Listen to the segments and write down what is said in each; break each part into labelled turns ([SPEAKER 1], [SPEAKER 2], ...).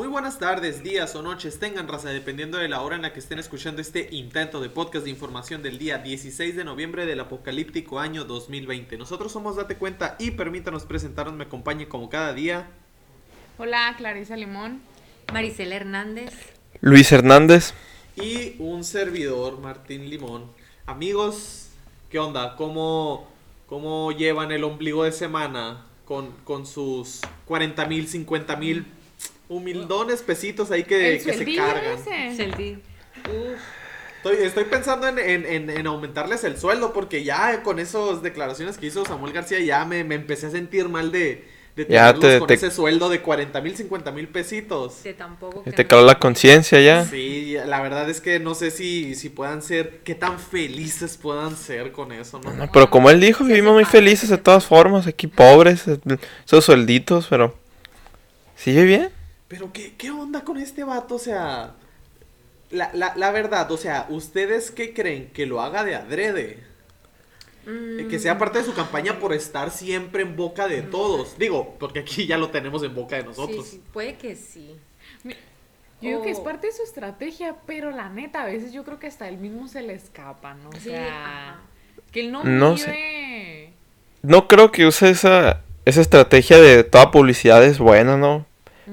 [SPEAKER 1] Muy buenas tardes, días o noches tengan raza, dependiendo de la hora en la que estén escuchando este intento de podcast de información del día 16 de noviembre del apocalíptico año 2020. Nosotros somos Date Cuenta y permítanos presentarnos, me acompañe como cada día.
[SPEAKER 2] Hola, Clarisa Limón.
[SPEAKER 3] Maricela Hernández.
[SPEAKER 4] Luis Hernández.
[SPEAKER 1] Y un servidor, Martín Limón. Amigos, ¿qué onda? ¿Cómo, cómo llevan el ombligo de semana con, con sus 40 mil, 50 mil humildones pesitos ahí que,
[SPEAKER 2] El
[SPEAKER 1] que se cargan?
[SPEAKER 2] ese.
[SPEAKER 1] Estoy, estoy pensando en, en- en- en aumentarles el sueldo porque ya con esas declaraciones que hizo Samuel García ya me, me empecé a sentir mal de, de
[SPEAKER 4] Ya te-
[SPEAKER 1] con
[SPEAKER 4] te-
[SPEAKER 1] ese sueldo de 40 mil, 50 mil pesitos.
[SPEAKER 3] De tampoco.
[SPEAKER 4] Te caló la conciencia ya.
[SPEAKER 1] Sí, la verdad es que no sé si, si puedan ser, qué tan felices puedan ser con eso, ¿no?
[SPEAKER 4] No, pero como él dijo, vivimos muy felices de todas formas, aquí pobres, esos suelditos, pero... ¿Sigue bien?
[SPEAKER 1] Pero ¿qué, qué onda con este vato? O sea, la, la, la verdad, o sea, ¿ustedes qué creen? ¿Que lo haga de adrede?
[SPEAKER 3] Mm,
[SPEAKER 1] Que sea parte de su campaña por estar siempre en boca de todos. Digo, porque aquí ya lo tenemos en boca de nosotros.
[SPEAKER 3] Sí, sí, puede que sí.
[SPEAKER 2] Yo digo que es parte de su estrategia, pero la neta, a veces yo creo que hasta él mismo se le escapa, ¿no? O
[SPEAKER 3] Sí,
[SPEAKER 2] sea,
[SPEAKER 3] ajá.
[SPEAKER 2] que él no,
[SPEAKER 4] No
[SPEAKER 2] vive...
[SPEAKER 4] No creo que use esa, esa estrategia de toda publicidad es buena, ¿no?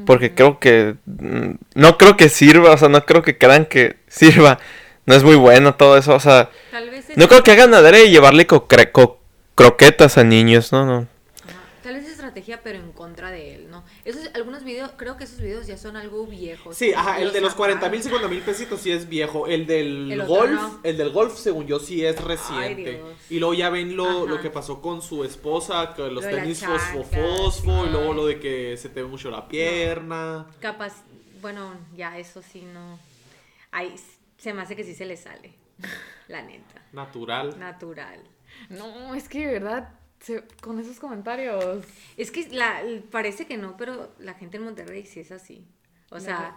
[SPEAKER 4] Porque creo que... mm, No creo que sirva, o sea, no creo que crean que sirva. No es muy bueno todo eso, o sea...
[SPEAKER 3] Tal vez es,
[SPEAKER 4] No creo que hagan adrede y llevarle co- croquetas a niños, ¿no? no.
[SPEAKER 3] ajá, tal vez es estrategia, pero en contra de él. Esos, algunos videos, creo que esos videos ya son algo viejos.
[SPEAKER 1] Sí, ajá, el de los 40
[SPEAKER 3] sacaron.
[SPEAKER 1] mil, 50 mil pesitos sí es viejo. El del
[SPEAKER 3] El
[SPEAKER 1] golf,
[SPEAKER 3] no.
[SPEAKER 1] el del golf, según yo, sí es reciente. Y luego ya ven lo,
[SPEAKER 3] Ajá.
[SPEAKER 1] lo que pasó con su esposa, que los
[SPEAKER 3] Lo
[SPEAKER 1] tenis
[SPEAKER 3] chaca,
[SPEAKER 1] fosfo, fosfo, y luego lo de que se te ve mucho la pierna.
[SPEAKER 3] Capaz, bueno, ya eso sí no. Ahí se me hace que sí se le sale. La neta.
[SPEAKER 1] Natural.
[SPEAKER 3] Natural.
[SPEAKER 2] No, es que de verdad, se- con esos comentarios...
[SPEAKER 3] Es que la, parece que no, pero la gente en Monterrey sí es así. O sea,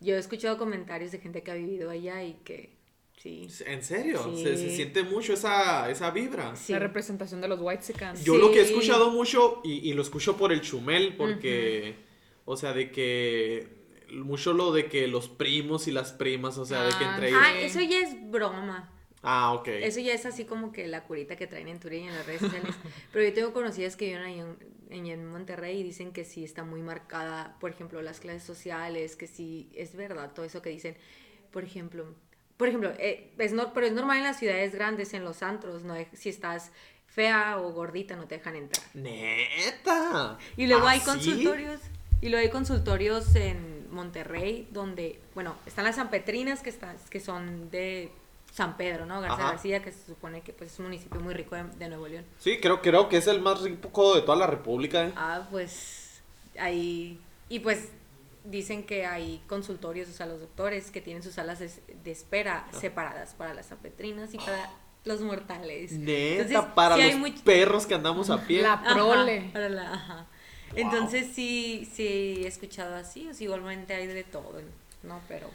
[SPEAKER 3] yo he escuchado comentarios de gente que ha vivido allá y que sí.
[SPEAKER 1] ¿En serio?
[SPEAKER 3] Sí.
[SPEAKER 1] Se, se siente mucho esa, esa vibra.
[SPEAKER 3] Sí.
[SPEAKER 2] La representación de los White
[SPEAKER 1] Yo lo que he escuchado mucho, y, y lo escucho por el chumel, porque, o sea, de que, mucho lo de que los primos y las primas, o sea, de que
[SPEAKER 2] Ah,
[SPEAKER 1] entre ellos...
[SPEAKER 3] Ah, eso ya es broma.
[SPEAKER 1] Ah, ok.
[SPEAKER 3] Eso ya es así como que la curita que traen en Twitter y en las redes sociales. Pero yo tengo conocidas que viven ahí en, en, Monterrey y dicen que sí está muy marcada, por ejemplo, las clases sociales, que sí es verdad todo eso que dicen. Por ejemplo, por ejemplo, eh, es no, pero es normal en las ciudades grandes, en los antros, no si estás fea o gordita no te dejan entrar.
[SPEAKER 1] Neta.
[SPEAKER 3] Y luego
[SPEAKER 1] ¿Ah,
[SPEAKER 3] hay
[SPEAKER 1] sí?
[SPEAKER 3] consultorios, y luego hay consultorios en Monterrey donde, bueno, están las sanpetrinas que están, que son de San Pedro, ¿no? García
[SPEAKER 1] Ajá.
[SPEAKER 3] García, que se supone que pues, es un municipio muy rico de, de Nuevo León.
[SPEAKER 1] Sí, creo, creo que es el más rico de toda la república, ¿eh?
[SPEAKER 3] Ah, pues ahí, y pues dicen que hay consultorios, o sea, los doctores que tienen sus salas de, de espera separadas para las sanpetrinas y para los mortales.
[SPEAKER 1] Neta,
[SPEAKER 3] Entonces,
[SPEAKER 1] para
[SPEAKER 3] sí hay
[SPEAKER 1] los perros que andamos a pie.
[SPEAKER 2] La
[SPEAKER 3] Ajá,
[SPEAKER 2] prole.
[SPEAKER 3] para la- ajá. Entonces sí, sí he escuchado así, o sea, igualmente hay de todo, ¿no? Pero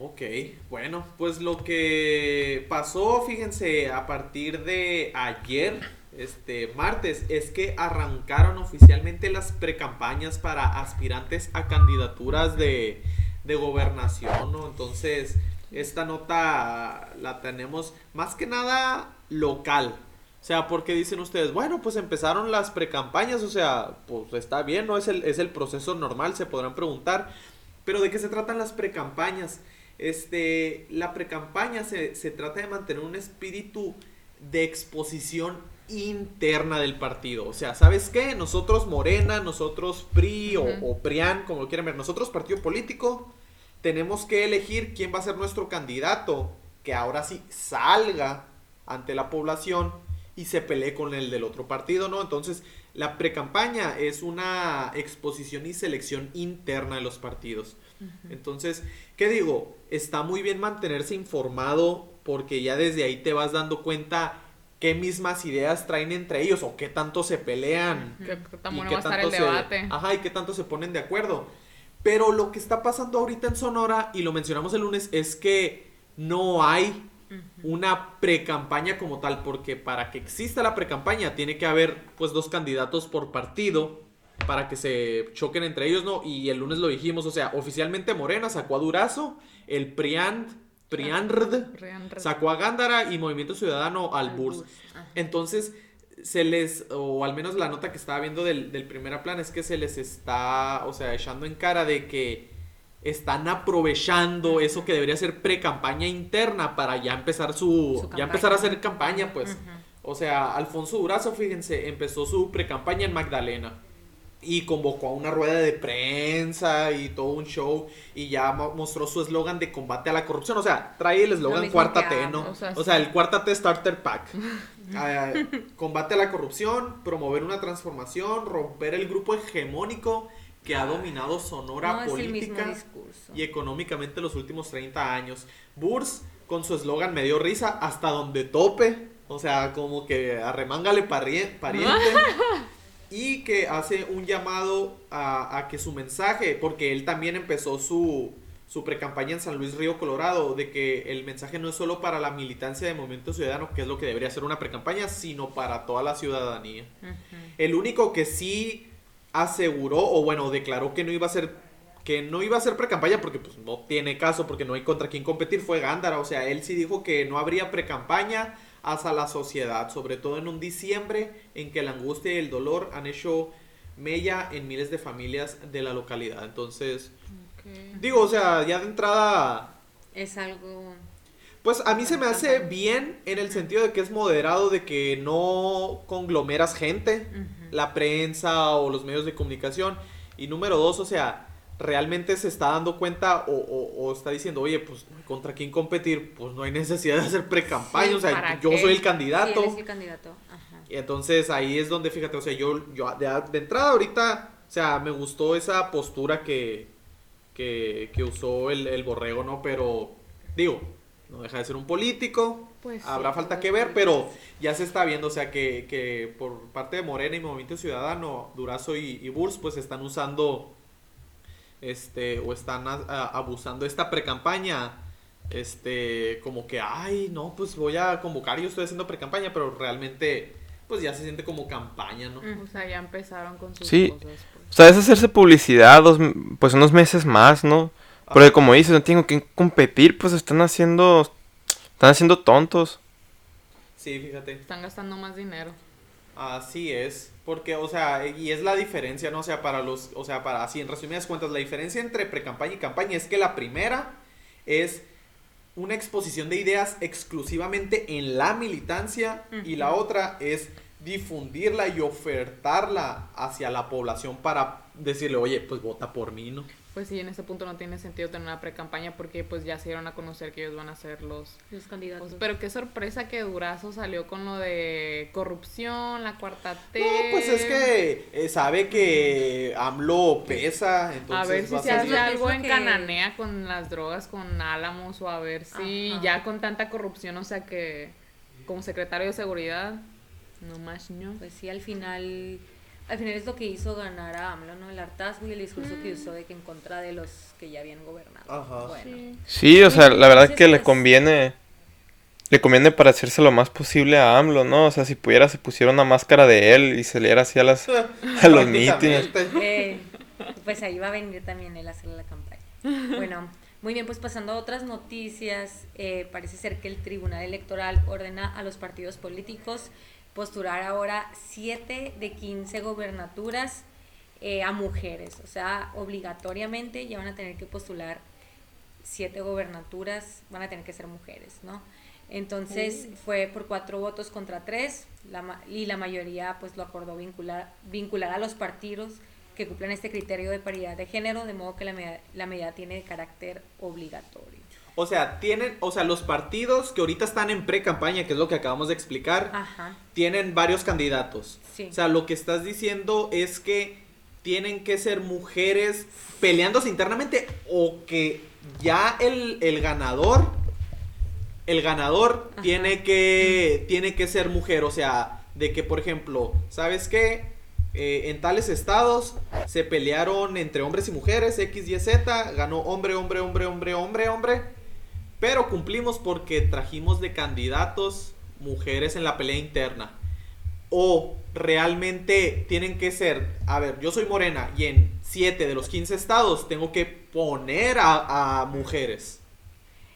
[SPEAKER 1] Ok, bueno, pues lo que pasó, fíjense, a partir de ayer, este martes, es que arrancaron oficialmente las precampañas para aspirantes a candidaturas de, de gobernación, ¿no? Entonces, esta nota la tenemos más que nada local. O sea, porque dicen ustedes, bueno, pues empezaron las precampañas, o sea, pues está bien, ¿no? Es el, es el proceso normal, se podrán preguntar. Pero ¿de qué se tratan las precampañas? Este, la precampaña se, se trata de mantener un espíritu de exposición interna del partido. O sea, ¿sabes qué? Nosotros Morena, nosotros PRI o, o PRIAN, como lo quieran ver, nosotros partido político, tenemos que elegir quién va a ser nuestro candidato, que ahora sí salga ante la población y se pelee con el del otro partido, ¿no? Entonces, la precampaña es una exposición y selección interna de los partidos. Entonces, ¿qué digo? Está muy bien mantenerse informado porque ya desde ahí te vas dando cuenta qué mismas ideas traen entre ellos o qué tanto se pelean.
[SPEAKER 2] Tan
[SPEAKER 1] y
[SPEAKER 2] bueno
[SPEAKER 1] qué
[SPEAKER 2] va a estar el
[SPEAKER 1] tanto se-
[SPEAKER 2] debate.
[SPEAKER 1] ajá, y qué tanto se ponen de acuerdo. Pero lo que está pasando ahorita en Sonora, y lo mencionamos el lunes, es que no hay una pre-campaña como tal, porque para que exista la pre-campaña tiene que haber pues dos candidatos por partido para que se choquen entre ellos, ¿no? Y el lunes lo dijimos, o sea, oficialmente Morena sacó a Durazo, el Priand, Priandrd
[SPEAKER 2] Rian-
[SPEAKER 1] sacó a Gándara y Movimiento Ciudadano al
[SPEAKER 3] Al
[SPEAKER 1] Burs.
[SPEAKER 3] Burs, ajá.
[SPEAKER 1] Entonces, se les, o al menos la nota que estaba viendo del, del primer plan es que se les está, o sea, echando en cara de que están aprovechando eso que debería ser pre-campaña interna para ya empezar su,
[SPEAKER 3] Su
[SPEAKER 1] ya empezar a hacer campaña, pues. O sea, Alfonso Durazo, fíjense, empezó su pre-campaña en Magdalena y convocó a una rueda de prensa y todo un show y ya mo- mostró su eslogan de combate a la corrupción. O sea, trae el eslogan cuarta T. ¿no?
[SPEAKER 2] O sea,
[SPEAKER 1] O sea,
[SPEAKER 2] sí.
[SPEAKER 1] el cuarta T Starter Pack. Ah, combate a la corrupción, promover una transformación, romper el grupo hegemónico que ha dominado Sonora
[SPEAKER 3] No
[SPEAKER 1] política y económicamente los últimos 30 años. Burs con su eslogan me dio risa hasta donde tope. O sea, como que arremángale pariente. y que hace un llamado a, a que su mensaje, porque él también empezó su, su precampaña en San Luis Río Colorado, de que el mensaje no es solo para la militancia de Movimiento Ciudadano, que es lo que debería ser una precampaña, sino para toda la ciudadanía. El único que sí aseguró o bueno, declaró que no iba a ser que no iba a ser precampaña porque pues no tiene caso porque no hay contra quién competir fue Gándara, o sea, él sí dijo que no habría precampaña hacia la sociedad, sobre todo en un diciembre en que la angustia y el dolor han hecho mella en miles de familias de la localidad. Entonces, digo, o sea, ya de entrada
[SPEAKER 3] Es algo...
[SPEAKER 1] pues a mí se me hace bien en el sentido de que es moderado, de que no conglomeras gente, la prensa o los medios de comunicación. Y número dos, o sea, realmente se está dando cuenta o, o- o está diciendo, oye, pues contra quién competir, pues no hay necesidad de hacer pre-campaña,
[SPEAKER 2] Sí,
[SPEAKER 1] o sea,
[SPEAKER 2] ¿para
[SPEAKER 1] yo
[SPEAKER 2] qué?
[SPEAKER 1] soy el
[SPEAKER 3] Sí,
[SPEAKER 1] candidato.
[SPEAKER 3] él es el candidato. Ajá.
[SPEAKER 1] Y entonces ahí es donde, fíjate, o sea, yo, yo de, de entrada ahorita, o sea, me gustó esa postura que, que, que usó el, el borrego, ¿no? Pero, digo, no deja de ser un político,
[SPEAKER 2] Pues sí,
[SPEAKER 1] habrá falta
[SPEAKER 3] pues,
[SPEAKER 1] que ver, pero ya se está viendo, o sea, que, que por parte de Morena y Movimiento Ciudadano, Durazo y, y Burs, pues están usando, este, o están a- a- abusando esta precampaña, este, como que, ay, no, pues voy a convocar, yo estoy haciendo precampaña, pero realmente, pues ya se siente como campaña, ¿no?
[SPEAKER 2] O sea, ya empezaron con sus
[SPEAKER 4] Sí.
[SPEAKER 2] cosas. pues.
[SPEAKER 4] O sea, es hacerse publicidad dos, pues unos meses más, ¿no? Porque como dices, no tengo que competir, pues están haciendo, están haciendo tontos.
[SPEAKER 1] Sí, fíjate.
[SPEAKER 2] Están gastando más dinero.
[SPEAKER 1] Así es, porque, o sea, y es la diferencia, ¿no? O sea, para los, o sea, para, así, en resumidas cuentas, la diferencia entre pre-campaña y campaña es que la primera es una exposición de ideas exclusivamente en la militancia y la otra es difundirla y ofertarla hacia la población para decirle, oye, pues vota por mí, ¿no?
[SPEAKER 2] Pues sí, en ese punto no tiene sentido tener una pre-campaña porque pues ya se dieron a conocer que ellos van a ser los...
[SPEAKER 3] Los candidatos.
[SPEAKER 2] pues, pero qué sorpresa que Durazo salió con lo de corrupción, la cuarta T.
[SPEAKER 1] No, pues es que eh, sabe que AMLO pesa, entonces
[SPEAKER 2] A ver si
[SPEAKER 1] va
[SPEAKER 2] se hace algo en
[SPEAKER 3] que-
[SPEAKER 2] Cananea con las drogas, con Álamos, o a ver si
[SPEAKER 3] Ajá.
[SPEAKER 2] ya con tanta corrupción, o sea que como secretario de seguridad, no más no.
[SPEAKER 3] Pues sí, al final, al final es lo que hizo ganar a AMLO, ¿no? El hartazgo y el discurso que usó de que en contra de los que ya habían gobernado.
[SPEAKER 1] Ajá.
[SPEAKER 3] Bueno,
[SPEAKER 2] Sí.
[SPEAKER 4] Sí, o sea, la verdad
[SPEAKER 3] Entonces,
[SPEAKER 4] que le conviene, le conviene para hacerse lo más posible a AMLO, ¿no? O sea, si pudiera se pusiera una máscara de él y saliera así a las, a los mítines.
[SPEAKER 3] Eh, pues ahí va a venir también él a hacer la campaña. Bueno, muy bien, pues pasando a otras noticias, eh, parece ser que el Tribunal Electoral ordena a los partidos políticos postular ahora 7 de 15 gobernaturas eh, a mujeres, o sea, obligatoriamente ya van a tener que postular 7 gobernaturas, van a tener que ser mujeres, ¿no? Entonces fue por cuatro votos contra tres la, y la mayoría pues lo acordó vincular, vincular a los partidos que cumplan este criterio de paridad de género, de modo que la medida, la medida tiene carácter obligatorio.
[SPEAKER 1] O sea, tienen, o sea, los partidos que ahorita están en pre-campaña, que es lo que acabamos de explicar,
[SPEAKER 3] Ajá,
[SPEAKER 1] tienen varios candidatos.
[SPEAKER 3] sí.
[SPEAKER 1] O sea, lo que estás diciendo es que tienen que ser mujeres peleándose internamente o que ya el, el ganador, el ganador
[SPEAKER 3] Ajá.
[SPEAKER 1] tiene que, tiene que ser mujer. O sea, de que, por ejemplo, ¿sabes qué? Eh, en tales estados se pelearon entre hombres y mujeres, X, Y, Z, ganó hombre, hombre, hombre, hombre, hombre, hombre. Pero cumplimos porque trajimos de candidatos mujeres en la pelea interna. o realmente tienen que ser, a ver, yo soy morena y en 7 de los 15 estados tengo que poner a, a mujeres.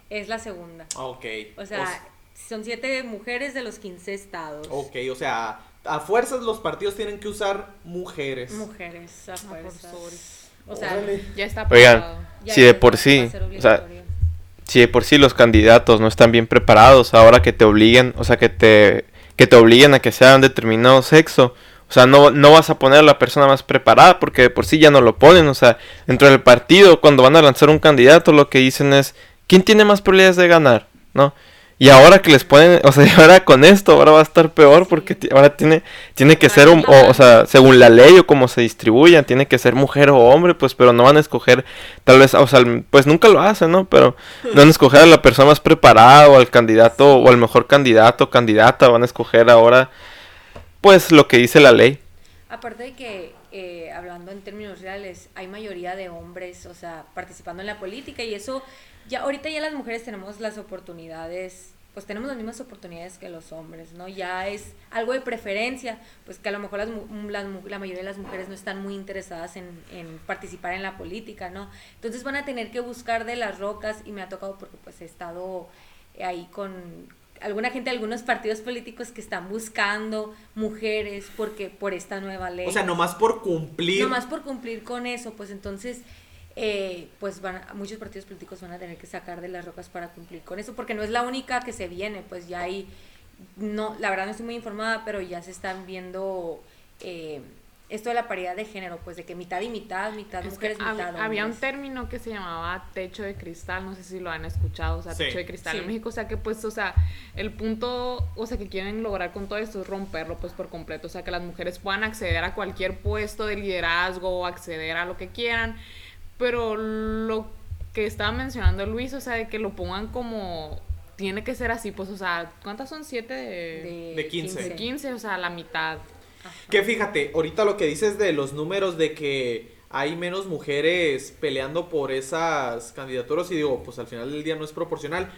[SPEAKER 3] Es la segunda.
[SPEAKER 1] Ok.
[SPEAKER 3] O sea, son siete mujeres de los 15 estados.
[SPEAKER 1] Ok, o sea, a fuerzas los partidos tienen que usar mujeres.
[SPEAKER 3] Mujeres, a
[SPEAKER 2] Ah,
[SPEAKER 3] fuerzas. O sea,
[SPEAKER 1] Órale.
[SPEAKER 2] Ya está
[SPEAKER 4] Oigan,
[SPEAKER 2] aprobado.
[SPEAKER 3] ya
[SPEAKER 4] si de por sí,
[SPEAKER 3] ser
[SPEAKER 4] o sea,
[SPEAKER 3] obligatorio.
[SPEAKER 4] Si de por sí los candidatos no están bien preparados, ahora que te obliguen, o sea, que te, que te obliguen a que sean determinado sexo, o sea, no, no vas a poner a la persona más preparada porque de por sí ya no lo ponen, o sea, dentro del partido, cuando van a lanzar un candidato, lo que dicen es, ¿quién tiene más probabilidades de ganar? ¿No? Y ahora que les ponen, o sea, ahora con esto, ahora va a estar peor porque ahora tiene, tiene que ser, un, o, o sea, según la ley o como se distribuyan, tiene que ser mujer o hombre, pues, pero no van a escoger, tal vez, o sea, pues nunca lo hacen, ¿no? Pero no van a escoger a la persona más preparada o al candidato o al mejor candidato o candidata, van a escoger ahora, pues, lo que dice la ley.
[SPEAKER 3] Aparte de que, eh, hablando en términos reales, hay mayoría de hombres, o sea, participando en la política y eso, ya ahorita ya las mujeres tenemos las oportunidades, pues tenemos las mismas oportunidades que los hombres, ¿no? Ya es algo de preferencia, pues que a lo mejor las, las la mayoría de las mujeres no están muy interesadas en, en participar en la política, ¿no? Entonces van a tener que buscar de las rocas y me ha tocado porque pues he estado ahí con alguna gente de algunos partidos políticos que están buscando mujeres porque por esta nueva ley.
[SPEAKER 1] O sea, nomás por cumplir.
[SPEAKER 3] Nomás por cumplir con eso, pues entonces, eh, pues van a- muchos partidos políticos van a tener que sacar de las rocas para cumplir con eso, porque no es la única que se viene, pues ya hay, no, la verdad no estoy muy informada, pero ya se están viendo eh, esto de la paridad de género, pues de que mitad y mitad, mitad
[SPEAKER 2] Es
[SPEAKER 3] mujeres,
[SPEAKER 2] hab-
[SPEAKER 3] mitad
[SPEAKER 2] había un término que se llamaba techo de cristal, no sé si lo han escuchado, o sea,
[SPEAKER 1] Sí.
[SPEAKER 2] techo de cristal
[SPEAKER 3] Sí.
[SPEAKER 2] en México, o sea, que pues, o sea, el punto, o sea, que quieren lograr con todo esto es romperlo pues por completo, o sea, que las mujeres puedan acceder a cualquier puesto de liderazgo, acceder a lo que quieran, pero lo que estaba mencionando Luis, o sea, de que lo pongan como tiene que ser así, pues, o sea, ¿cuántas son? ¿Siete de,
[SPEAKER 1] De 15.
[SPEAKER 2] de 15? O sea, la mitad.
[SPEAKER 1] Que fíjate, ahorita lo que dices de los números de que hay menos mujeres peleando por esas candidaturas y digo, pues al final del día no es proporcional.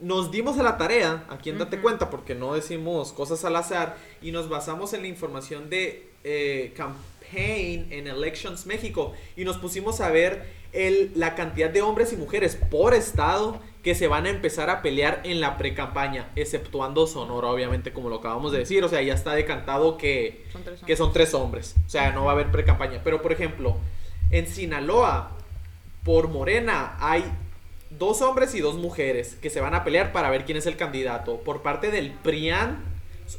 [SPEAKER 1] Nos dimos a la tarea, aquí en Date Cuenta, porque no decimos cosas al azar, y nos basamos en la información de eh, Campaign en Elections México, y nos pusimos a ver el, la cantidad de hombres y mujeres por estado que se van a empezar a pelear en la pre-campaña, exceptuando Sonora, obviamente, como lo acabamos de decir, o sea, ya está decantado que,
[SPEAKER 2] Son tres
[SPEAKER 1] que son tres hombres. O sea, no va a haber pre-campaña. Pero, por ejemplo, en Sinaloa, por Morena, hay dos hombres y dos mujeres que se van a pelear para ver quién es el candidato. Por parte del PRIAN,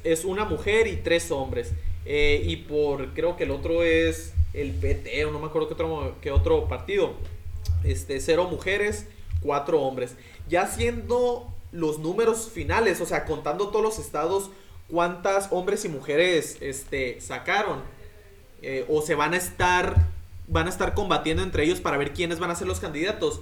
[SPEAKER 1] es una mujer y tres hombres. Eh, y por, creo que el otro es el PT, o no me acuerdo qué otro, qué otro partido. Este, cero mujeres, cuatro hombres. Ya siendo los números finales, o sea, contando todos los estados, cuántas hombres y mujeres este, sacaron. eh, o se van a estar van a estar combatiendo entre ellos para ver quiénes van a ser los candidatos.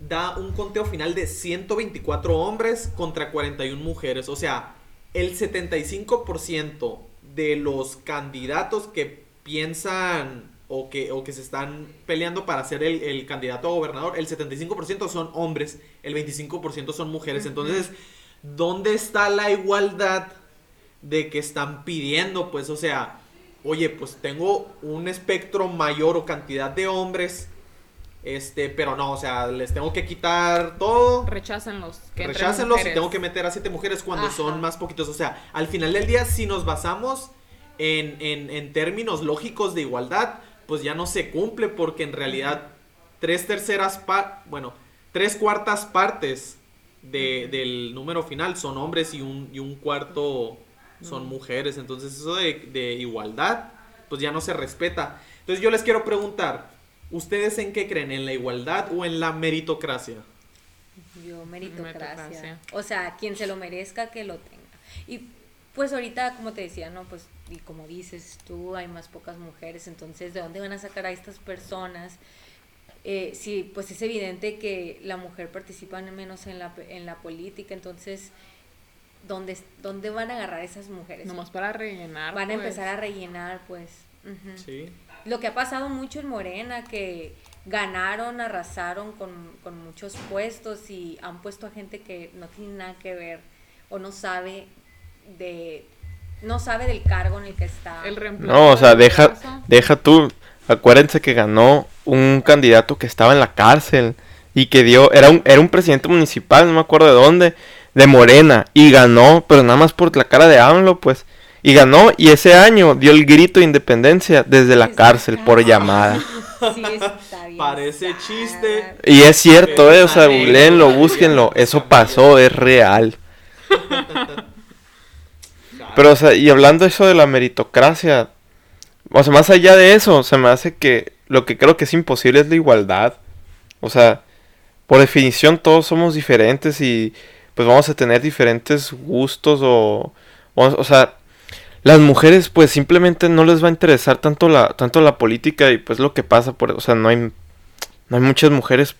[SPEAKER 1] Da un conteo final de 124 hombres contra 41 mujeres. O sea, el 75% de los candidatos que piensan o que, o que se están peleando para ser el, el candidato a gobernador, el 75% son hombres, el 25% son mujeres. Entonces, ¿dónde está la igualdad de que están pidiendo? Pues, o sea, oye, pues tengo un espectro mayor o cantidad de hombres, este, pero no, o sea, les tengo que quitar todo.
[SPEAKER 2] Rechácenlos. que
[SPEAKER 1] Rechácenlos y tengo que meter a siete mujeres cuando
[SPEAKER 3] Ajá.
[SPEAKER 1] son más poquitos. O sea, al final del día, si nos basamos en, en- en términos lógicos de igualdad, pues ya no se cumple porque en realidad tres terceras par bueno, tres cuartas partes de- del número final son hombres y un, y un cuarto son mujeres. Entonces eso de, de igualdad, pues ya no se respeta. Entonces yo les quiero preguntar, ¿ustedes en qué creen? ¿En la igualdad o en la meritocracia?
[SPEAKER 3] Yo, meritocracia.
[SPEAKER 2] Meritocracia.
[SPEAKER 3] O sea, quien se lo merezca, que lo tenga. Y pues ahorita, como te decía, ¿no? Pues, y como dices tú, hay más pocas mujeres, entonces, ¿de dónde van a sacar a estas personas? Eh, sí, pues es evidente que la mujer participa menos en la, en la política, entonces, ¿dónde, ¿dónde van a agarrar esas mujeres?
[SPEAKER 2] Nomás para rellenar.
[SPEAKER 3] van a
[SPEAKER 2] pues.
[SPEAKER 3] empezar a rellenar, pues. ujú
[SPEAKER 1] Sí.
[SPEAKER 3] lo que ha pasado mucho en Morena, que ganaron, arrasaron con, con muchos puestos y han puesto a gente que no tiene nada que ver o no sabe de no sabe del cargo en el que está.
[SPEAKER 2] El reemplazo
[SPEAKER 4] No, o sea,
[SPEAKER 2] de
[SPEAKER 4] deja, deja tú. Acuérdense que ganó un candidato que estaba en la cárcel y que dio, era un, era un presidente municipal, no me acuerdo de dónde, de Morena, y ganó, pero nada más por la cara de AMLO, pues. Y ganó, y ese año dio el grito de independencia desde la cárcel por llamada.
[SPEAKER 3] Sí, está bien
[SPEAKER 1] Parece chiste.
[SPEAKER 4] Y es cierto, eh, o sea, googleenlo, búsquenlo, eso pasó, es real. Pero, o sea, y hablando eso de la meritocracia, o sea, más allá de eso, se me hace que lo que creo que es imposible es la igualdad. O sea, por definición todos somos diferentes y pues vamos a tener diferentes gustos o, o, o sea, las mujeres pues simplemente no les va a interesar tanto la, tanto la política y pues lo que pasa, por, o sea, no hay, no hay muchas mujeres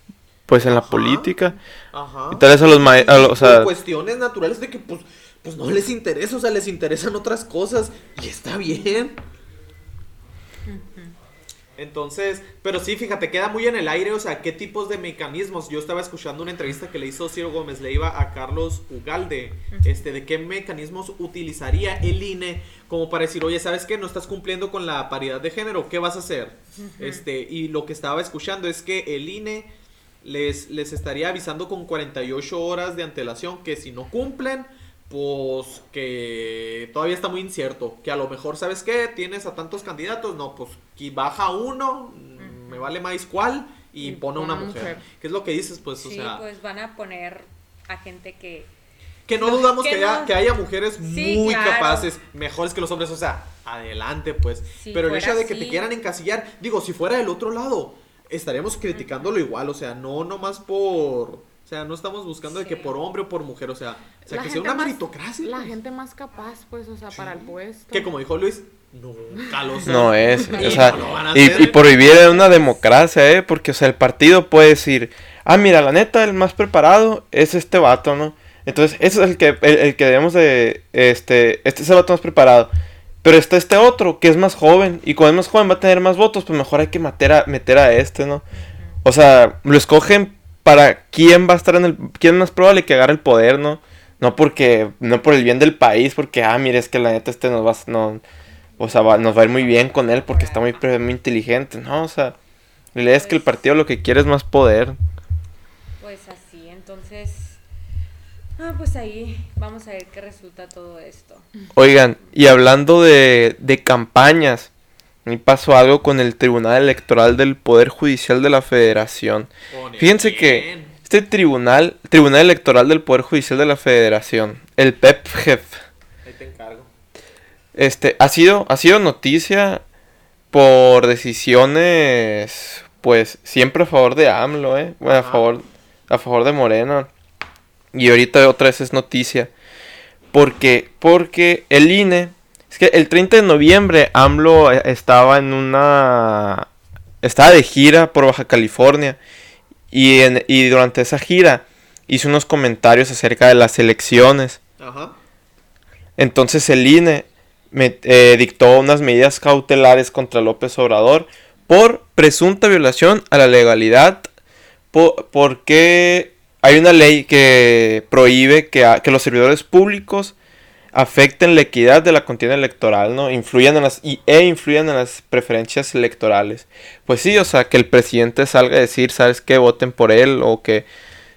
[SPEAKER 4] pues en la
[SPEAKER 1] Ajá.
[SPEAKER 4] política.
[SPEAKER 1] Ajá.
[SPEAKER 4] Y tal vez a los a los- o sea-
[SPEAKER 1] cuestiones naturales de que pues, pues no les interesa, o sea, les interesan otras cosas y está bien. Entonces, pero sí, fíjate, queda muy en el aire, o sea, qué tipos de mecanismos. Yo estaba escuchando una entrevista que le hizo Ciro Gómez Leiva a Carlos Ugalde, este, de qué mecanismos utilizaría el INE como para decir, oye, ¿sabes qué? No estás cumpliendo con la paridad de género, ¿qué vas a hacer? Este, y lo que estaba escuchando es que el INE les, les estaría avisando con 48 horas de antelación que si no cumplen, pues que todavía está muy incierto. Que a lo mejor, ¿sabes qué? Tienes a tantos candidatos, no, pues que baja uno, mm, me vale más cuál, y,
[SPEAKER 2] Y
[SPEAKER 1] pone una mujer.
[SPEAKER 2] mujer.
[SPEAKER 1] ¿Qué es lo que dices? Pues, o sea,
[SPEAKER 3] pues van a poner a gente que...
[SPEAKER 1] que no dudamos que,
[SPEAKER 3] que
[SPEAKER 1] haya, que haya mujeres
[SPEAKER 3] Sí,
[SPEAKER 1] muy
[SPEAKER 3] claro.
[SPEAKER 1] capaces, mejores que los hombres, o sea, adelante, pues.
[SPEAKER 3] Si
[SPEAKER 1] Pero el hecho de que te quieran encasillar, digo, si fuera del otro lado, estaríamos criticándolo igual, o sea, no nomás por. O sea, no estamos buscando de que por hombre o por mujer, o sea, o sea
[SPEAKER 2] La
[SPEAKER 1] que sea una
[SPEAKER 2] más-
[SPEAKER 1] meritocracia.
[SPEAKER 2] La
[SPEAKER 1] pues.
[SPEAKER 2] gente más capaz, pues, o sea, para el puesto.
[SPEAKER 1] Que como dijo Luis, nunca lo son.
[SPEAKER 4] No es,
[SPEAKER 1] Y
[SPEAKER 4] o sea,
[SPEAKER 1] no lo van a
[SPEAKER 4] y, y por vivir en una democracia, ¿eh? Porque, o sea, el partido puede decir, ah, mira, la neta, el más preparado es este vato, ¿no? Entonces, ese es el que, el, el que debemos de, este, este es el vato más preparado. Pero está este otro, que es más joven, y como es más joven va a tener más votos, pues mejor hay que meter a, meter a este, ¿no? O sea, lo escogen para quién va a estar en el, quién es más probable que agarre el poder, ¿no? No porque, no por el bien del país, porque, ah, mire, es que la neta este nos va, a- no, o sea, va- nos va a ir muy bien con él porque está muy, muy inteligente, ¿no? O sea, la realidad es que el partido lo que quiere es más poder.
[SPEAKER 3] Pues así, entonces... Ah, pues ahí vamos a ver qué resulta todo esto.
[SPEAKER 4] Oigan, y hablando de, de campañas, mí pasó algo con el Tribunal Electoral del Poder Judicial de la Federación.
[SPEAKER 1] Pone
[SPEAKER 4] Fíjense que este tribunal, Tribunal Electoral del Poder Judicial de la Federación, el PEPJEF,
[SPEAKER 1] Ahí te encargo.
[SPEAKER 4] este, ha sido, ha sido noticia por decisiones, pues, siempre a favor de AMLO, ¿eh? Bueno, a favor, a favor de Morena. Y ahorita otra vez es noticia. Porque, porque el INE, es que el 30 de noviembre AMLO estaba en una, estaba de gira por Baja California. Y, en, y durante esa gira hizo unos comentarios acerca de las elecciones.
[SPEAKER 1] Ajá.
[SPEAKER 4] Entonces el INE me- eh, dictó unas medidas cautelares contra López Obrador por presunta violación a la legalidad, po- porque hay una ley que prohíbe que, a- que los servidores públicos afecten la equidad de la contienda electoral, ¿no? Influyan en las, y, e influyan en las preferencias electorales. Pues sí, o sea, que el presidente salga a decir, ¿sabes qué? Voten por él o que...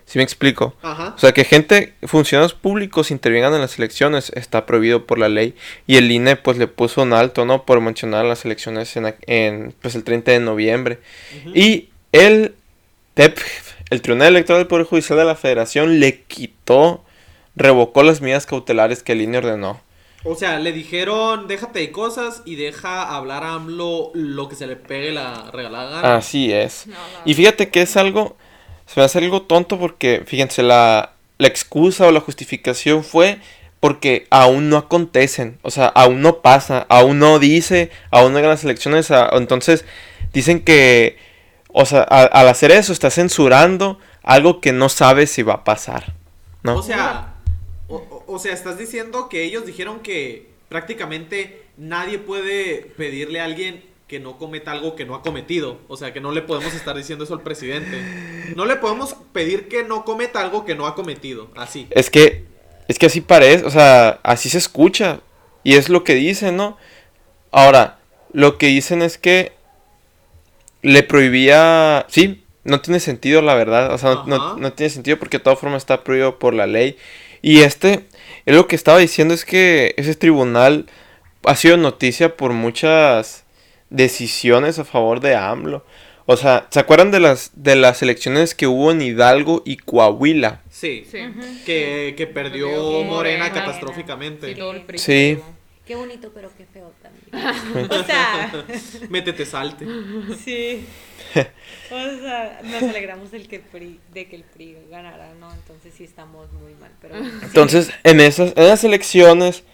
[SPEAKER 4] ¿Sí me explico?
[SPEAKER 1] Ajá.
[SPEAKER 4] O sea, que gente, funcionarios públicos intervengan en las elecciones está prohibido por la ley. Y el INE pues le puso un alto, ¿no? Por mencionar las elecciones en, en, pues el 30 de noviembre. Y el TEP, el Tribunal Electoral del Poder Judicial de la Federación le quitó, revocó las medidas cautelares que el INE ordenó.
[SPEAKER 1] O sea, le dijeron, déjate de cosas y deja hablar a AMLO lo que se le pegue la regalada gana.
[SPEAKER 4] Así es.
[SPEAKER 2] No,
[SPEAKER 4] Y fíjate que es algo, se me hace algo tonto porque, fíjense, la, la excusa o la justificación fue porque aún no acontecen, o sea, aún no pasa, aún no dice, aún no hay las elecciones, a- entonces dicen que, o sea, a- al hacer eso está censurando algo que no sabe si va a pasar, ¿no?
[SPEAKER 1] O sea, o, sea, estás diciendo que ellos dijeron que prácticamente nadie puede pedirle a alguien que no cometa algo que no ha cometido. O sea, que no le podemos estar diciendo eso al presidente. No le podemos pedir que no cometa algo que no ha cometido. Así.
[SPEAKER 4] Es que, es que así parece, o sea, así se escucha. Y es lo que dicen, ¿no? Ahora, lo que dicen es que le prohibía, sí, no tiene sentido la verdad, o sea, no, no tiene sentido porque de todas formas está prohibido por la ley. Y este, él lo que estaba diciendo es que ese tribunal ha sido noticia por muchas decisiones a favor de AMLO. O sea, ¿se acuerdan de las, de las elecciones que hubo en Hidalgo y Coahuila?
[SPEAKER 1] Sí.
[SPEAKER 2] Sí.
[SPEAKER 1] Que, que perdió Morena
[SPEAKER 2] Morena.
[SPEAKER 1] catastróficamente.
[SPEAKER 4] Sí.
[SPEAKER 2] que
[SPEAKER 3] Qué bonito, pero qué feo. O sea,
[SPEAKER 1] Métete salte.
[SPEAKER 3] sí. O sea, nos alegramos del que el PRI, de que el PRI ganara, ¿no? Entonces sí estamos muy mal, pero sí.
[SPEAKER 4] Entonces, en esas, en esas elecciones,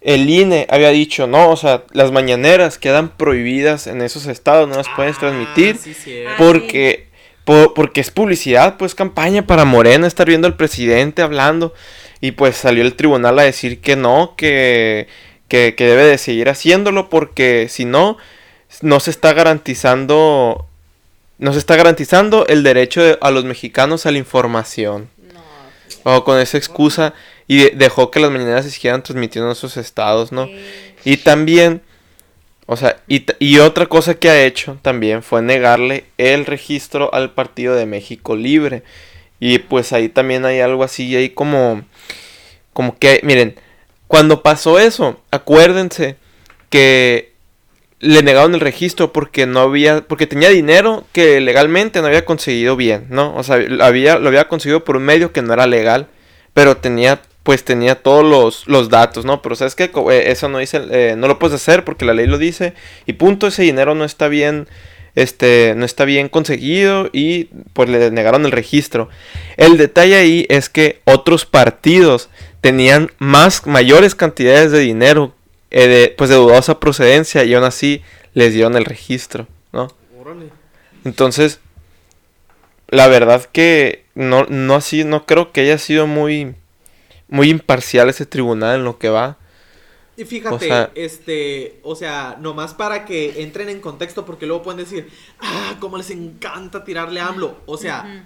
[SPEAKER 4] el INE había dicho, no, o sea, las mañaneras quedan prohibidas en esos estados, no las puedes
[SPEAKER 1] Ah,
[SPEAKER 4] transmitir.
[SPEAKER 1] sí,
[SPEAKER 4] Porque, po- porque es publicidad, pues campaña para Morena, estar viendo al presidente hablando. Y pues salió el tribunal a decir que no, que, que, que debe de seguir haciéndolo porque si no, no se está garantizando, no se está garantizando el derecho de- a los mexicanos a la información.
[SPEAKER 3] No.
[SPEAKER 4] O con esa excusa y de- dejó que las mañaneras se siguieran transmitiendo en esos estados, ¿no? Y también, o sea, y, y otra cosa que ha hecho también fue negarle el registro al Partido de México Libre. Y pues ahí también hay algo así, ahí como, como que, miren, cuando pasó eso, acuérdense que le negaron el registro porque no había, porque tenía dinero que legalmente no había conseguido bien, ¿no? O sea, lo había, lo había conseguido por un medio que no era legal, pero tenía, pues tenía todos los, los datos, ¿no? Pero sabes que eso no dice, eh, no lo puedes hacer porque la ley lo dice y punto, ese dinero no está bien, este, no está bien conseguido y pues le negaron el registro. El detalle ahí es que otros partidos tenían más, mayores cantidades de dinero eh, de, pues de dudosa procedencia y aún así les dieron el registro, ¿no? Entonces, la verdad que no, no así, no creo que haya sido muy, muy imparcial ese tribunal en lo que va.
[SPEAKER 1] Y fíjate,
[SPEAKER 4] O sea-
[SPEAKER 1] este, o sea, nomás para que entren en contexto, porque luego pueden decir, ah, cómo les encanta tirarle a AMLO. O sea,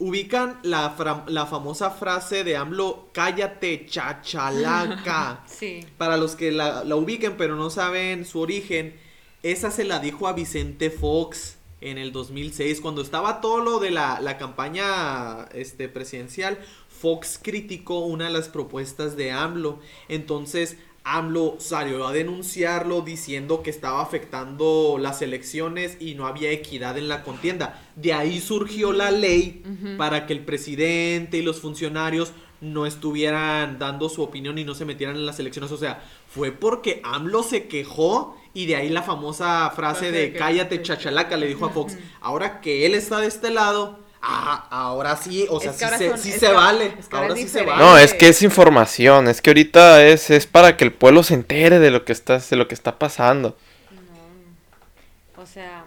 [SPEAKER 1] ubican la, fra- la famosa frase de AMLO, cállate, chachalaca.
[SPEAKER 3] sí.
[SPEAKER 1] Para los que la, la ubiquen pero no saben su origen, esa se la dijo a Vicente Fox en el 2006, cuando estaba todo lo de la, la campaña este, presidencial, Fox criticó una de las propuestas de AMLO. Entonces AMLO salió a denunciarlo diciendo que estaba afectando las elecciones y no había equidad en la contienda. De ahí surgió la ley para que el presidente y los funcionarios no estuvieran dando su opinión y no se metieran en las elecciones. O sea, fue porque AMLO se quejó y de ahí la famosa frase de cállate chachalaca le dijo a Fox. Ahora que él está de este lado, ah, ahora sí, o sea,
[SPEAKER 2] Es que
[SPEAKER 1] sí, se,
[SPEAKER 2] son-
[SPEAKER 1] sí
[SPEAKER 2] es
[SPEAKER 1] se
[SPEAKER 2] que-
[SPEAKER 1] vale.
[SPEAKER 2] es que ahora
[SPEAKER 1] sí se vale.
[SPEAKER 4] No, es que es información, es que ahorita es, es para que el pueblo se entere de lo que está, de lo que está pasando.
[SPEAKER 3] No. O sea,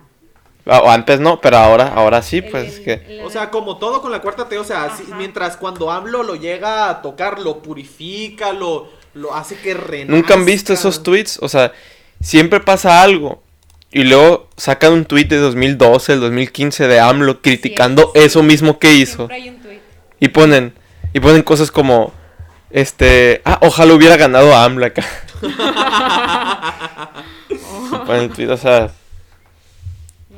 [SPEAKER 4] Ah, O antes no, pero ahora, ahora sí, pues
[SPEAKER 3] el-
[SPEAKER 4] que...
[SPEAKER 1] O sea, como todo con la cuarta T, o sea, mientras cuando AMLO lo llega a tocar, lo purifica, lo, lo hace que renazca.
[SPEAKER 4] ¿Nunca han visto esos tweets? O sea, siempre pasa algo. Y luego sacan un tweet de 2012, el 2015 de AMLO criticando
[SPEAKER 3] Siempre,
[SPEAKER 4] eso mismo que hizo.
[SPEAKER 3] siempre hay un tweet.
[SPEAKER 4] Y ponen, y ponen cosas como, este, ah, ojalá hubiera ganado AMLO acá. Y ponen el tweet, o sea,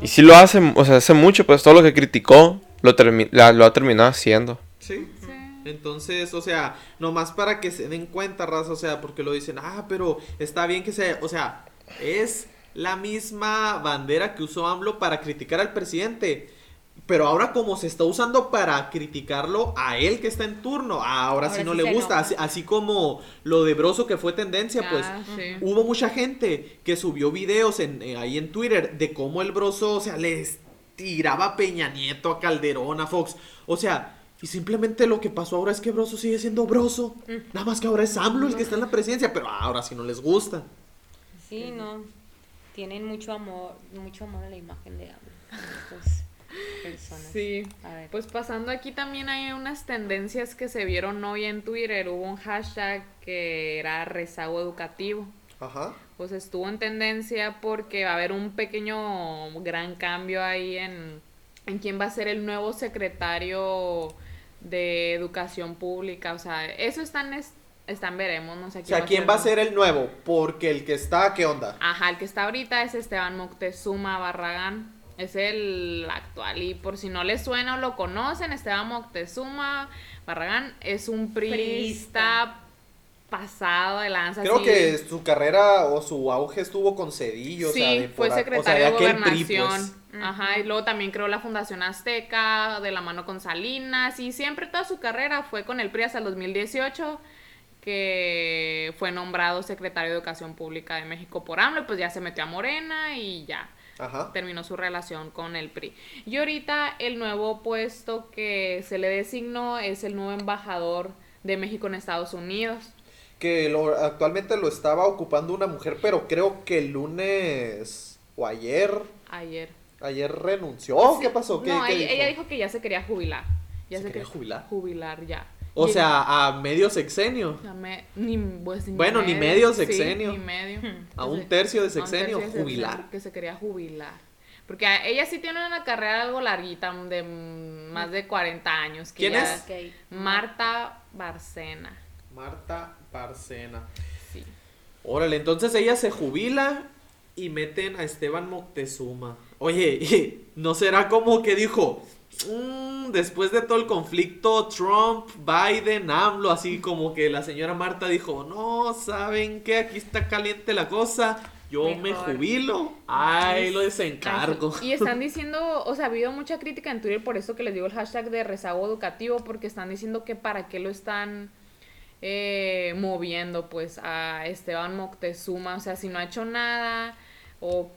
[SPEAKER 4] y si lo hace, o sea, hace mucho, pues todo lo que criticó lo, la- lo ha terminado haciendo.
[SPEAKER 1] Sí.
[SPEAKER 2] Sí.
[SPEAKER 1] Entonces, o sea, nomás para que se den cuenta, raza, o sea, porque lo dicen, ah, pero está bien que se, o sea, es la misma bandera que usó AMLO para criticar al presidente. Pero ahora como se está usando para criticarlo a él que está en turno, ahora, sí
[SPEAKER 3] Ahora
[SPEAKER 1] no
[SPEAKER 3] sí
[SPEAKER 1] le
[SPEAKER 3] se
[SPEAKER 1] gusta, así, así como lo de Broso que fue tendencia, pues
[SPEAKER 2] Ah, sí.
[SPEAKER 1] hubo mucha gente que subió videos en, eh, ahí en Twitter de cómo el Broso, o sea, les tiraba a Peña Nieto, a Calderón, a Fox. O sea, y simplemente lo que pasó ahora es que Broso sigue siendo Broso. Nada más que ahora es AMLO el que está en la presidencia, pero ahora sí no les gusta.
[SPEAKER 3] Sí, no. Tienen mucho amor, mucho amor a la imagen de AMLO. Estas personas.
[SPEAKER 2] Sí.
[SPEAKER 3] A ver.
[SPEAKER 2] Pues pasando aquí también hay unas tendencias que se vieron hoy en Twitter. Hubo un hashtag que era rezago educativo.
[SPEAKER 1] Ajá.
[SPEAKER 2] Pues estuvo en tendencia porque va a haber un pequeño gran cambio ahí en, en quién va a ser el nuevo secretario de educación pública. O sea, eso están es- están veremos, no sé
[SPEAKER 1] O sea, ¿quién va a ser el nuevo? Porque el que está, ¿qué onda?
[SPEAKER 2] Ajá, el que está ahorita es Esteban Moctezuma Barragán. Es el actual. Y por si no les suena o lo conocen, Esteban Moctezuma Barragán es un priista, pasado de lanza.
[SPEAKER 1] Creo
[SPEAKER 2] así.
[SPEAKER 1] que su carrera o su auge estuvo con Cedillo. o
[SPEAKER 2] Sí,
[SPEAKER 1] sea, de
[SPEAKER 2] fue
[SPEAKER 1] por a- o sea,
[SPEAKER 2] secretario de
[SPEAKER 1] PRI,
[SPEAKER 2] gobernación.
[SPEAKER 1] pues.
[SPEAKER 2] Ajá, y luego también creó la Fundación Azteca, de la mano con Salinas, y siempre toda su carrera fue con el PRI hasta el 2018, que fue nombrado secretario de Educación Pública de México por AMLO, pues ya se metió a Morena y ya
[SPEAKER 1] Ajá.
[SPEAKER 2] terminó su relación con el PRI. Y ahorita el nuevo puesto que se le designó es el nuevo embajador de México en Estados Unidos.
[SPEAKER 1] Que lo, actualmente lo estaba ocupando una mujer, pero creo que el lunes o ayer,
[SPEAKER 2] Ayer.
[SPEAKER 1] ayer renunció. ¿Qué pasó? ¿Qué,
[SPEAKER 2] no,
[SPEAKER 1] qué
[SPEAKER 2] ella,
[SPEAKER 1] dijo?
[SPEAKER 2] ella dijo que ya se quería jubilar. Ya
[SPEAKER 1] ¿Se quería
[SPEAKER 2] quer-
[SPEAKER 1] jubilar?
[SPEAKER 2] Jubilar, ya.
[SPEAKER 1] O
[SPEAKER 2] Y-
[SPEAKER 1] sea, a medio sexenio.
[SPEAKER 2] Ya me- ni, pues, ni
[SPEAKER 1] Bueno, ni medio
[SPEAKER 2] sí,
[SPEAKER 1] sexenio.
[SPEAKER 2] ni medio.
[SPEAKER 1] A un tercio de sexenio,
[SPEAKER 2] tercio de
[SPEAKER 1] jubilar.
[SPEAKER 2] sexenio, Que se quería jubilar. Porque ella sí tiene una carrera algo larguita, de más de 40 años. que
[SPEAKER 1] ¿Quién
[SPEAKER 2] ya-
[SPEAKER 1] es?
[SPEAKER 2] Marta Barcena.
[SPEAKER 1] Marta Barcena.
[SPEAKER 2] Sí.
[SPEAKER 1] Órale, entonces ella se jubila y meten a Esteban Moctezuma. Oye, ¿no será como que dijo, "Mm, después de todo el conflicto Trump, Biden, AMLO, así como que la señora Marta dijo, no, ¿saben qué? Aquí está caliente la cosa, yo me jubilo, ay, lo desencargo.
[SPEAKER 2] Y están diciendo, o sea, ha habido mucha crítica en Twitter por eso que les digo el hashtag de rezago educativo, porque están diciendo que para qué lo están eh, moviendo, pues, a Esteban Moctezuma, o sea, si no ha hecho nada, o,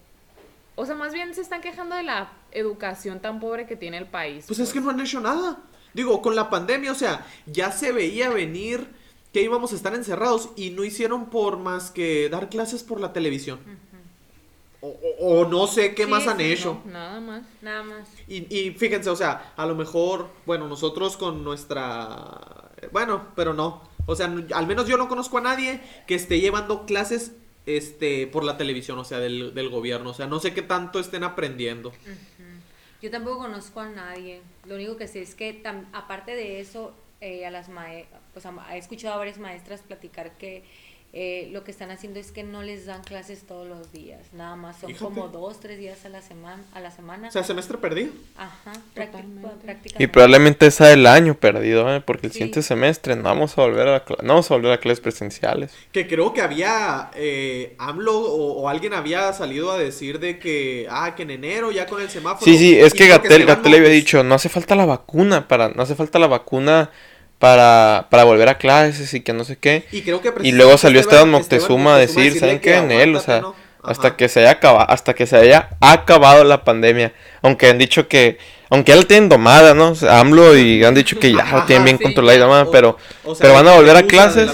[SPEAKER 2] o sea, más bien se están quejando de la educación tan pobre que tiene el país.
[SPEAKER 1] Pues es que no han hecho nada. Digo, con la pandemia, o sea, ya se veía venir que íbamos a estar encerrados y no hicieron por más que dar clases por la televisión. o, o- o no sé qué
[SPEAKER 2] Sí,
[SPEAKER 1] más han
[SPEAKER 2] sí,
[SPEAKER 1] hecho.
[SPEAKER 2] no, nada más.
[SPEAKER 3] Nada más.
[SPEAKER 1] Y, y fíjense, o sea, a lo mejor, bueno, nosotros con nuestra... Bueno, pero no. O sea, al menos yo no conozco a nadie que esté llevando clases este por la televisión, o sea, del, del gobierno. O sea, no sé qué tanto estén aprendiendo.
[SPEAKER 3] Yo tampoco conozco a nadie. Lo único que sé es que, aparte de eso, eh, a las pues he escuchado a varias maestras platicar que eh, lo que están haciendo es que no les dan clases todos los días. Nada más son como dos, tres días a la semana. A la semana.
[SPEAKER 1] O sea, semestre perdido.
[SPEAKER 3] Ajá, prácticamente.
[SPEAKER 4] Y probablemente sea el año perdido, ¿eh? porque el
[SPEAKER 3] Sí.
[SPEAKER 4] siguiente semestre no vamos a volver a, cla- no vamos a volver a clases presenciales.
[SPEAKER 1] Que creo que había eh, AMLO o, o alguien había salido a decir de que, ah, que en enero ya con el semáforo.
[SPEAKER 4] Sí, sí, es que Gatel, Gatel había dicho, no hace falta la vacuna para, no hace falta la vacuna para, para volver a clases y que no sé qué.
[SPEAKER 1] Y creo que
[SPEAKER 4] Y luego salió Esteban
[SPEAKER 1] Esteban
[SPEAKER 4] Moctezuma a decir, ¿saben
[SPEAKER 1] que
[SPEAKER 4] qué? En él, o sea,
[SPEAKER 1] ¿no?
[SPEAKER 4] hasta que se haya acabado, hasta que se haya acabado la pandemia. Aunque han dicho que, aunque ya la tienen domada, ¿no? O sea, AMLO y han dicho que ya la
[SPEAKER 1] Ajá,
[SPEAKER 4] tienen bien
[SPEAKER 2] sí,
[SPEAKER 4] controlada y domada,
[SPEAKER 1] O-
[SPEAKER 4] pero,
[SPEAKER 1] o sea,
[SPEAKER 4] pero van a volver a clases.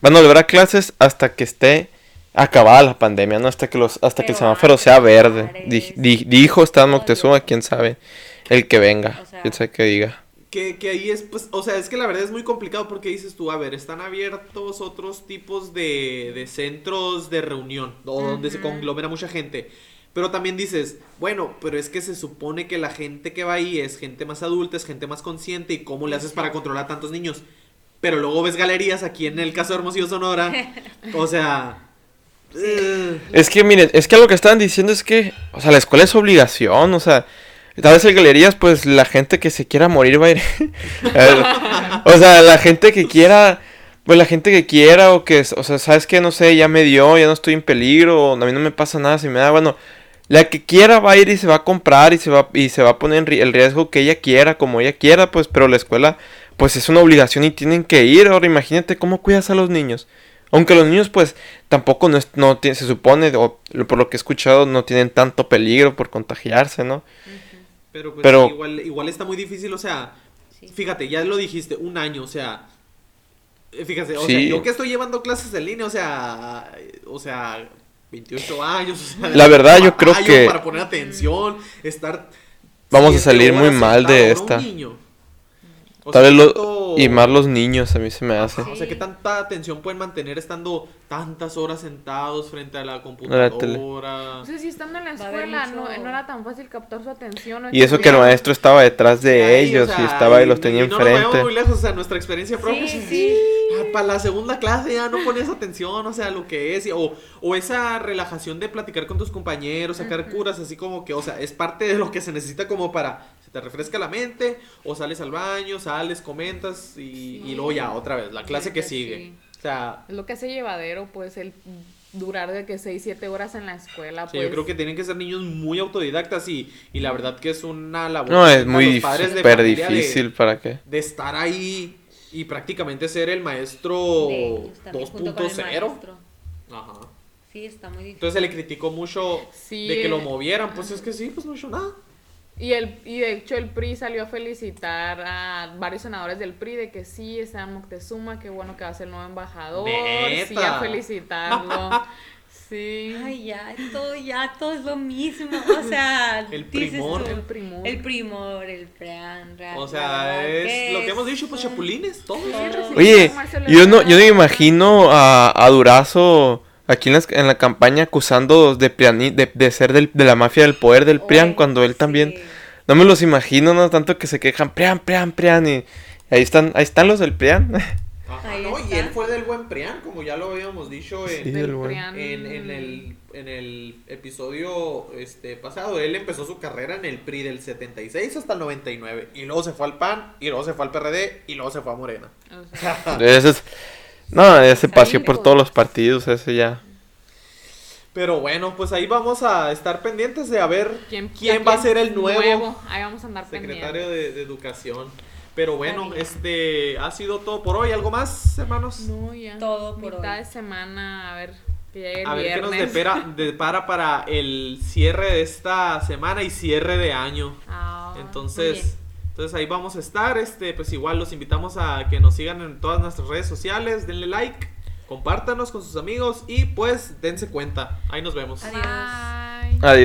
[SPEAKER 4] van a volver a clases hasta que esté acabada la pandemia, ¿no? Hasta que los, hasta que el semáforo sea verde. Di- di- dijo Esteban Moctezuma, quién sabe, el que venga,
[SPEAKER 3] O sea-
[SPEAKER 4] quién sabe qué diga.
[SPEAKER 1] Que, que ahí es, pues, o sea, es que la verdad es muy complicado porque dices tú, a ver, están abiertos otros tipos de, de centros de reunión, o donde se conglomera mucha gente. Pero también dices, bueno, pero es que se supone que la gente que va ahí es gente más adulta, es gente más consciente, ¿y cómo le haces para controlar a tantos niños? Pero luego ves galerías aquí en el caso de Hermosillo Sonora, o sea... eh,
[SPEAKER 4] Es que, miren, es que lo que estaban diciendo es que, o sea, la escuela es obligación, o sea, tal vez en galerías, pues la gente que se quiera morir va a ir. O sea, la gente que quiera, pues la gente que quiera, o que, o sea, sabes que, no sé, ya me dio, ya no estoy en peligro, o a mí no me pasa nada, si me da, bueno, la que quiera va a ir y se va a comprar y se va, y se va a poner el riesgo que ella quiera, como ella quiera, pues, pero la escuela, pues es una obligación y tienen que ir. Ahora imagínate cómo cuidas a los niños. Aunque los niños, pues, tampoco no, es- no se supone, o por lo que he escuchado, no tienen tanto peligro por contagiarse, ¿no?
[SPEAKER 1] Pero, pues,
[SPEAKER 4] Pero-
[SPEAKER 1] igual, igual está muy difícil, o sea,
[SPEAKER 3] Sí.
[SPEAKER 1] fíjate, ya lo dijiste, un año, o sea, eh, fíjate, o sea, yo que estoy llevando clases en línea, o sea, o sea, 28 años, o sea,
[SPEAKER 4] La verdad, yo creo que-
[SPEAKER 1] para poner atención, estar
[SPEAKER 4] Vamos a salir muy mal de esta.
[SPEAKER 1] Un niño. O
[SPEAKER 4] Tal
[SPEAKER 1] sea,
[SPEAKER 4] vez lo-
[SPEAKER 1] ¿cuánto-
[SPEAKER 4] Y más los niños, a mí se me hace.
[SPEAKER 1] O sea, ¿qué tanta atención pueden mantener estando tantas horas sentados frente a la
[SPEAKER 4] la tele.
[SPEAKER 1] computadora?
[SPEAKER 2] No sé si estando en la escuela no,
[SPEAKER 3] mucho-
[SPEAKER 2] no era tan fácil captar su atención. o
[SPEAKER 4] Y eso que el maestro estaba detrás de
[SPEAKER 1] o
[SPEAKER 4] ellos
[SPEAKER 1] sea,
[SPEAKER 4] y estaba y los tenía
[SPEAKER 1] y no
[SPEAKER 4] enfrente.
[SPEAKER 1] muy lejos, o sea, nuestra experiencia propia.
[SPEAKER 3] Sí,
[SPEAKER 1] sí, ah, para la segunda clase ya no ponías atención, o sea, lo que es, y- o, o esa relajación de platicar con tus compañeros, sacar curas, así como que, o sea, es parte de lo que se necesita como para, se te refresca la mente, o sales al baño, sales, comentas, y, y luego ya, otra vez, la clase que
[SPEAKER 3] Sí.
[SPEAKER 1] sigue. O sea,
[SPEAKER 2] Es lo que hace llevadero, pues, el durar de que 6, 7 horas en la escuela.
[SPEAKER 1] sí,
[SPEAKER 2] pues.
[SPEAKER 1] yo creo que tienen que ser niños muy autodidactas y, y la verdad que es una labor.
[SPEAKER 4] No, es muy súper
[SPEAKER 1] familia de-
[SPEAKER 4] difícil para que...
[SPEAKER 1] de estar ahí y prácticamente ser el maestro
[SPEAKER 3] De ellos también, junto con el
[SPEAKER 1] 2.0.
[SPEAKER 3] maestro.
[SPEAKER 1] Ajá.
[SPEAKER 3] Sí, está muy difícil.
[SPEAKER 1] Entonces se le criticó mucho
[SPEAKER 2] Sí,
[SPEAKER 1] de que lo movieran. Pues es que sí, pues no hizo nada.
[SPEAKER 2] Y, el, y de hecho el PRI salió a felicitar a varios senadores del PRI de que sí, Esteban Moctezuma, qué bueno que va a ser el nuevo embajador. Sí, a felicitarlo. sí.
[SPEAKER 3] Ay, ya, todo, ya, todo es lo mismo. O sea,
[SPEAKER 1] El primor.
[SPEAKER 3] tú,
[SPEAKER 2] El primor.
[SPEAKER 3] El primor, el plan,
[SPEAKER 1] O sea, es lo que hemos dicho, pues chapulines, todos.
[SPEAKER 2] Sí,
[SPEAKER 4] Oye, yo no, yo no imagino a, a Durazo aquí en, las- en la campaña acusando de, priani- de, de ser del- de la mafia del poder del Prian cuando él también... No me los imagino, no tanto que se quejan, Prian, Prian, Prian, y ahí están, ahí están los del Prian.
[SPEAKER 1] Ajá, no, y él fue del buen Prián, como ya lo habíamos dicho en,
[SPEAKER 4] Sí,
[SPEAKER 2] Del
[SPEAKER 4] el buen.
[SPEAKER 2] Prián.
[SPEAKER 1] en, en el, en el episodio este, pasado. Él empezó su carrera en el PRI del 76 hasta el 99. Y luego se fue al PAN, y luego se fue al PRD, y luego se fue a Morena.
[SPEAKER 2] O sea,
[SPEAKER 4] Ese es- no, ese paseó por todos los partidos, ese ya.
[SPEAKER 1] Pero bueno, pues ahí vamos a estar pendientes de a ver
[SPEAKER 2] ¿quién,
[SPEAKER 1] quién, va a ser el nuevo,
[SPEAKER 2] Ahí vamos a andar
[SPEAKER 1] secretario
[SPEAKER 2] pendientes.
[SPEAKER 1] de, de Educación. Pero bueno, este ha sido todo por hoy. ¿Algo más, hermanos?
[SPEAKER 2] No, ya.
[SPEAKER 3] Todo por
[SPEAKER 2] Mitad
[SPEAKER 3] hoy.
[SPEAKER 2] de semana, a ver, que
[SPEAKER 1] A ver qué nos depara, depara para el cierre de esta semana y cierre de año.
[SPEAKER 2] Ah,
[SPEAKER 3] muy
[SPEAKER 1] Entonces,
[SPEAKER 3] bien.
[SPEAKER 1] Entonces ahí vamos a estar. Este, pues igual los invitamos a que nos sigan en todas nuestras redes sociales. Denle like, compártanos con sus amigos y pues dense cuenta. Ahí nos vemos.
[SPEAKER 3] Adiós.
[SPEAKER 2] bye.